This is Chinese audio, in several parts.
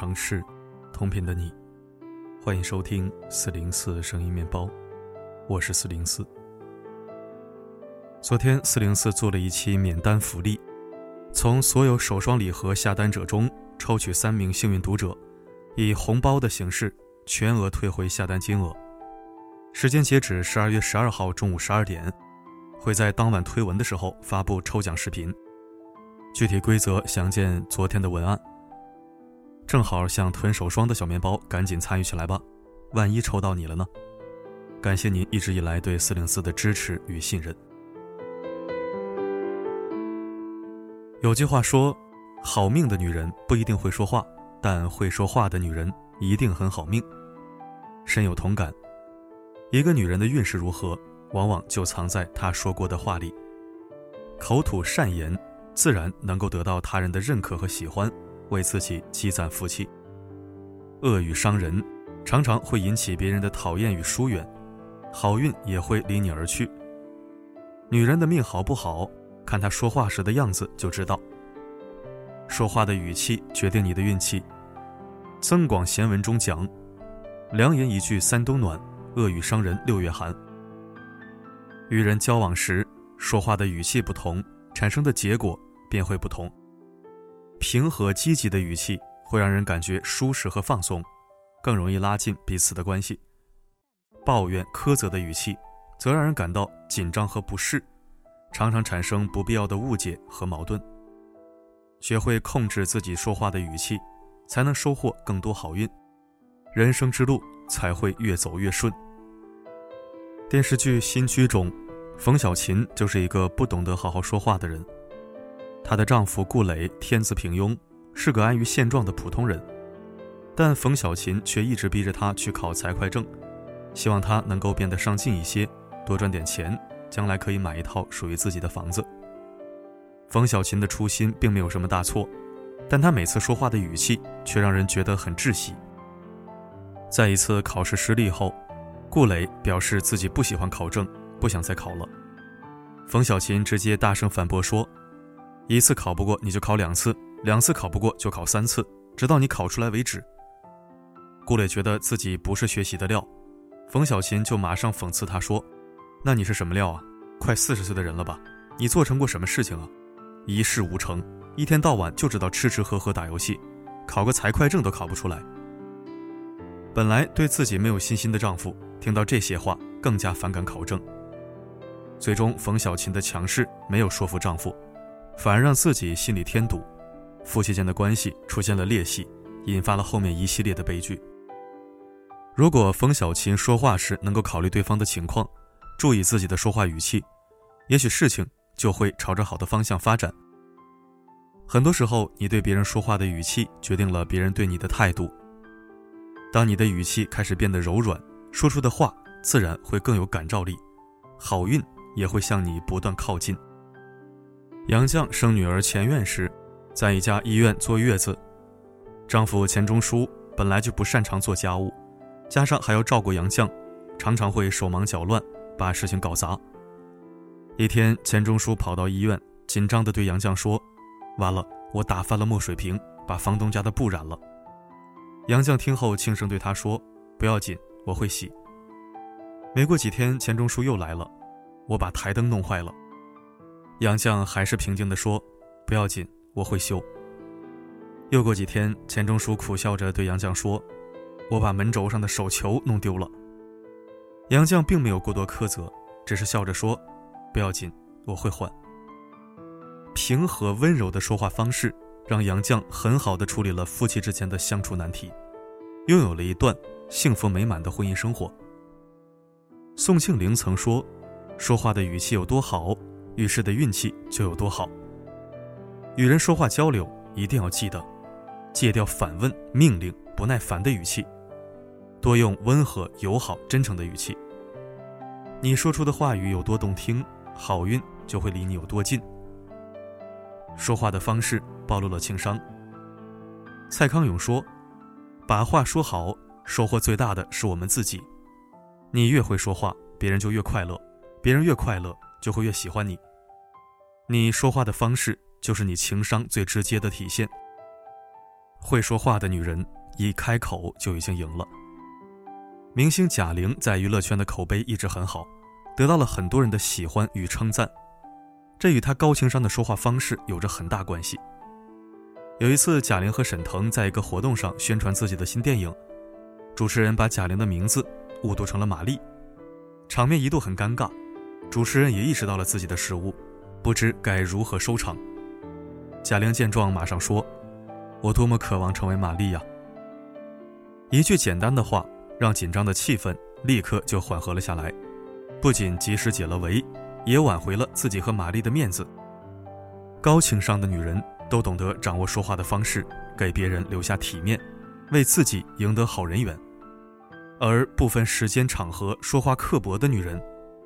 城市，同频的你，欢迎收听四零四声音面包，我是四零四。昨天四零四做了一期免单福利，从所有首双礼盒下单者中抽取三名幸运读者，以红包的形式全额退回下单金额。时间截止十二月十二号中午十二点，会在当晚推文的时候发布抽奖视频。具体规则详见昨天的文案。正好想囤手霜的小面包，赶紧参与起来吧！万一抽到你了呢？感谢您一直以来对四零四的支持与信任。有句话说：“好命的女人不一定会说话，但会说话的女人一定很好命。”深有同感。一个女人的运势如何，往往就藏在她说过的话里。口吐善言，自然能够得到他人的认可和喜欢。为自己积攒福气。恶语伤人，常常会引起别人的讨厌与疏远，好运也会离你而去。女人的命好不好，看她说话时的样子就知道。说话的语气决定你的运气。《增广贤文》中讲：“良言一句三冬暖，恶语伤人六月寒。”与人交往时，说话的语气不同，产生的结果便会不同。平和积极的语气会让人感觉舒适和放松，更容易拉近彼此的关系。抱怨苛责的语气则让人感到紧张和不适，常常产生不必要的误解和矛盾。学会控制自己说话的语气，才能收获更多好运，人生之路才会越走越顺。电视剧《新居》中，冯小琴就是一个不懂得好好说话的人。她的丈夫顾磊天资平庸，是个安于现状的普通人，但冯小琴却一直逼着他去考财会证，希望他能够变得上进一些，多赚点钱，将来可以买一套属于自己的房子。冯小琴的初心并没有什么大错，但她每次说话的语气却让人觉得很窒息。在一次考试失利后，顾磊表示自己不喜欢考证，不想再考了。冯小琴直接大声反驳说。一次考不过你就考两次，两次考不过就考三次，直到你考出来为止。顾磊觉得自己不是学习的料，冯小琴就马上讽刺他说：“那你是什么料啊？快四十岁的人了吧？你做成过什么事情啊？一事无成，一天到晚就知道吃吃喝喝打游戏，考个财会证都考不出来。”本来对自己没有信心的丈夫，听到这些话更加反感考证。最终，冯小琴的强势没有说服丈夫。反而让自己心里添堵，夫妻间的关系出现了裂隙，引发了后面一系列的悲剧。如果冯小琴说话时能够考虑对方的情况，注意自己的说话语气，也许事情就会朝着好的方向发展。很多时候，你对别人说话的语气决定了别人对你的态度。当你的语气开始变得柔软，说出的话自然会更有感召力，好运也会向你不断靠近。杨绛生女儿钱院时，在一家医院坐月子。丈夫钱钟书本来就不擅长做家务，加上还要照顾杨绛，常常会手忙脚乱，把事情搞砸。一天，钱钟书跑到医院，紧张地对杨绛说：“完了，我打翻了墨水瓶，把房东家的布染了。”杨绛听后轻声对他说：“不要紧，我会洗。”没过几天，钱钟书又来了：“我把台灯弄坏了。”杨绛还是平静地说：“不要紧，我会修。”又过几天，钱钟书苦笑着对杨绛说：“我把门轴上的手球弄丢了。”杨绛并没有过多苛责，只是笑着说：“不要紧，我会换。”平和温柔的说话方式，让杨绛很好的处理了夫妻之间的相处难题，拥有了一段幸福美满的婚姻生活。宋庆龄曾说：“说话的语气有多好。”遇事的运气就有多好。与人说话交流，一定要记得戒掉反问、命令、不耐烦的语气，多用温和、友好、真诚的语气。你说出的话语有多动听，好运就会离你有多近。说话的方式暴露了情商。蔡康永说：“把话说好，收获最大的是我们自己。你越会说话，别人就越快乐；别人越快乐，就会越喜欢你。”你说话的方式就是你情商最直接的体现。会说话的女人一开口就已经赢了。明星贾玲在娱乐圈的口碑一直很好，得到了很多人的喜欢与称赞，这与她高情商的说话方式有着很大关系。有一次，贾玲和沈腾在一个活动上宣传自己的新电影，主持人把贾玲的名字误读成了玛丽，场面一度很尴尬。主持人也意识到了自己的失误，不知该如何收场。贾玲见状，马上说：“我多么渴望成为玛丽呀！”一句简单的话，让紧张的气氛立刻就缓和了下来，不仅及时解了围，也挽回了自己和玛丽的面子。高情商的女人都懂得掌握说话的方式，给别人留下体面，为自己赢得好人缘；而不分时间场合说话刻薄的女人，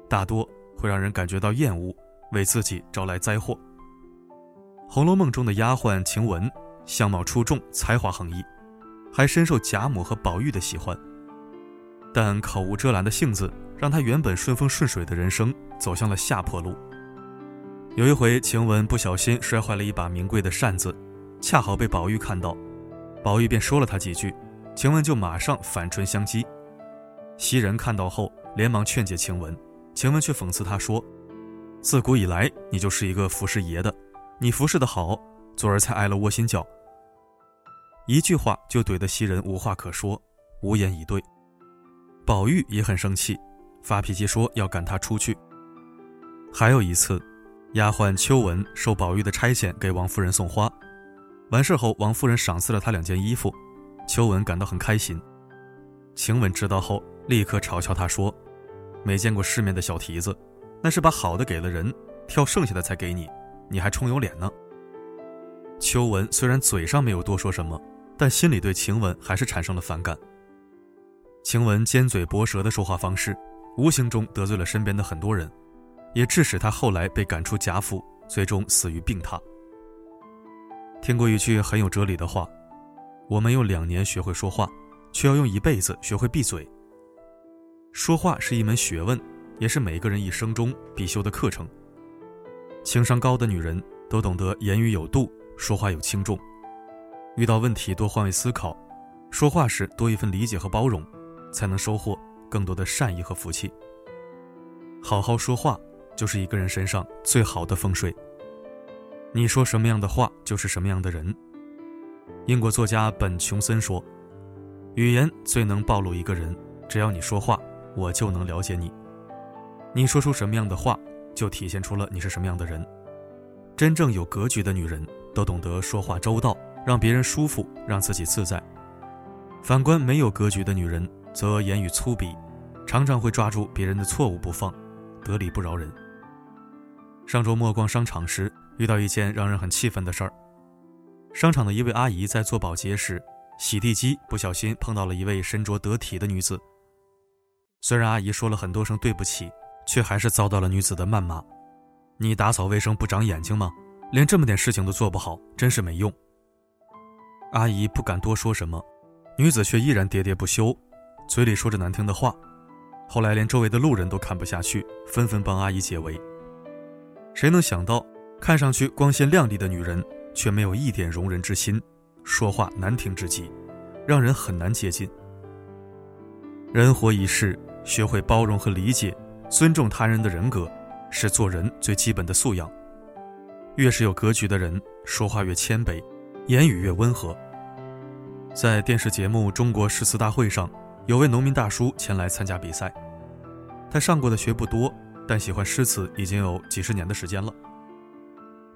大多。会让人感觉到厌恶，为自己招来灾祸。《红楼梦》中的丫鬟晴雯，相貌出众，才华横溢，还深受贾母和宝玉的喜欢。但口无遮拦的性子，让她原本顺风顺水的人生走向了下坡路。有一回，晴雯不小心摔坏了一把名贵的扇子，恰好被宝玉看到，宝玉便说了她几句，晴雯就马上反唇相讥。袭人看到后，连忙劝解晴雯。晴雯却讽刺他说：“自古以来，你就是一个服侍爷的，你服侍的好，昨儿才挨了窝心脚。”一句话就怼得袭人无话可说，无言以对。宝玉也很生气，发脾气说要赶他出去。还有一次，丫鬟秋纹受宝玉的差遣给王夫人送花，完事后，王夫人赏赐了她两件衣服，秋纹感到很开心。晴雯知道后，立刻嘲笑她说。没见过世面的小蹄子，那是把好的给了人，挑剩下的才给你，你还充有脸呢。秋文虽然嘴上没有多说什么，但心里对晴雯还是产生了反感。晴雯尖嘴薄舌的说话方式，无形中得罪了身边的很多人，也致使她后来被赶出贾府，最终死于病榻。听过一句很有哲理的话：我们用两年学会说话，却要用一辈子学会闭嘴。说话是一门学问，也是每个人一生中必修的课程。情商高的女人都懂得言语有度，说话有轻重。遇到问题多换位思考，说话时多一份理解和包容，才能收获更多的善意和福气。好好说话，就是一个人身上最好的风水。你说什么样的话，就是什么样的人。英国作家本·琼森说：“语言最能暴露一个人，只要你说话。”我就能了解你，你说出什么样的话，就体现出了你是什么样的人。真正有格局的女人，都懂得说话周到，让别人舒服，让自己自在。反观没有格局的女人，则言语粗鄙，常常会抓住别人的错误不放，得理不饶人。上周末逛商场时，遇到一件让人很气愤的事儿。商场的一位阿姨在做保洁时，洗地机不小心碰到了一位身着得体的女子。虽然阿姨说了很多声对不起，却还是遭到了女子的谩骂。你打扫卫生不长眼睛吗？连这么点事情都做不好，真是没用。阿姨不敢多说什么，女子却依然喋喋不休，嘴里说着难听的话。后来连周围的路人都看不下去，纷纷帮阿姨解围。谁能想到，看上去光鲜亮丽的女人，却没有一点容人之心，说话难听至极，让人很难接近。人活一世。学会包容和理解，尊重他人的人格，是做人最基本的素养。越是有格局的人，说话越谦卑，言语越温和。在电视节目《中国诗词大会》上，有位农民大叔前来参加比赛。他上过的学不多，但喜欢诗词已经有几十年的时间了。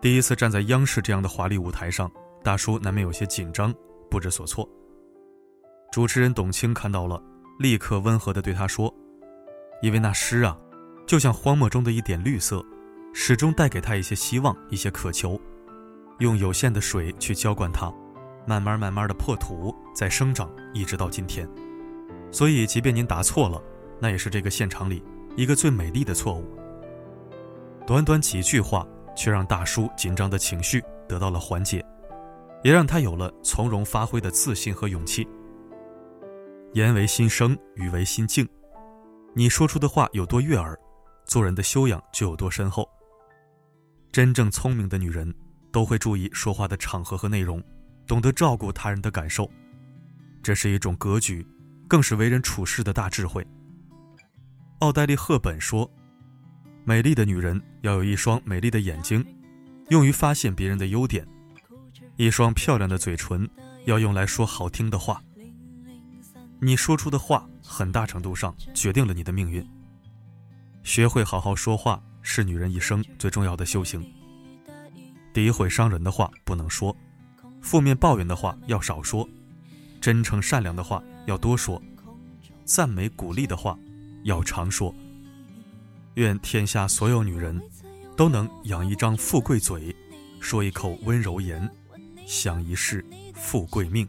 第一次站在央视这样的华丽舞台上，大叔难免有些紧张，不知所措。主持人董卿看到了。立刻温和地对他说：“因为那诗啊，就像荒漠中的一点绿色，始终带给他一些希望，一些渴求。用有限的水去浇灌它，慢慢慢慢的破土，再生长，一直到今天。所以，即便您答错了，那也是这个现场里一个最美丽的错误。”短短几句话，却让大叔紧张的情绪得到了缓解，也让他有了从容发挥的自信和勇气。言为心声，语为心境。你说出的话有多悦耳，做人的修养就有多深厚。真正聪明的女人，都会注意说话的场合和内容，懂得照顾他人的感受，这是一种格局，更是为人处事的大智慧。奥黛丽·赫本说：“美丽的女人要有一双美丽的眼睛，用于发现别人的优点；一双漂亮的嘴唇，要用来说好听的话。你说出的话，很大程度上决定了你的命运。学会好好说话，是女人一生最重要的修行。诋毁伤人的话不能说。”负面抱怨的话要少说，真诚善良的话要多说，赞美鼓励的话要常说。愿天下所有女人都能养一张富贵嘴，说一口温柔言，享一世富贵命。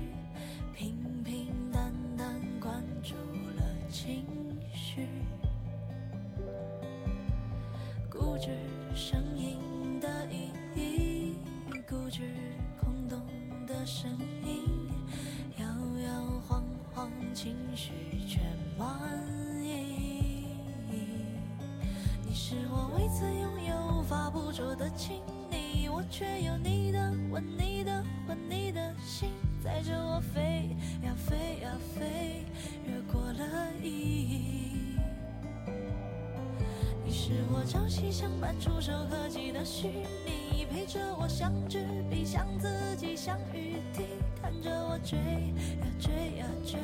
声音的意义，固执空洞的声音，摇摇晃晃，情绪却满意。你是我未曾拥有无法捕捉的亲昵，我却有你的吻，你的魂，你的心，载着我飞呀飞呀飞。是我朝夕相伴、触手可及的虚拟，陪着我像纸笔、像自己、像雨滴，看着我追呀追呀追，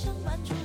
生万种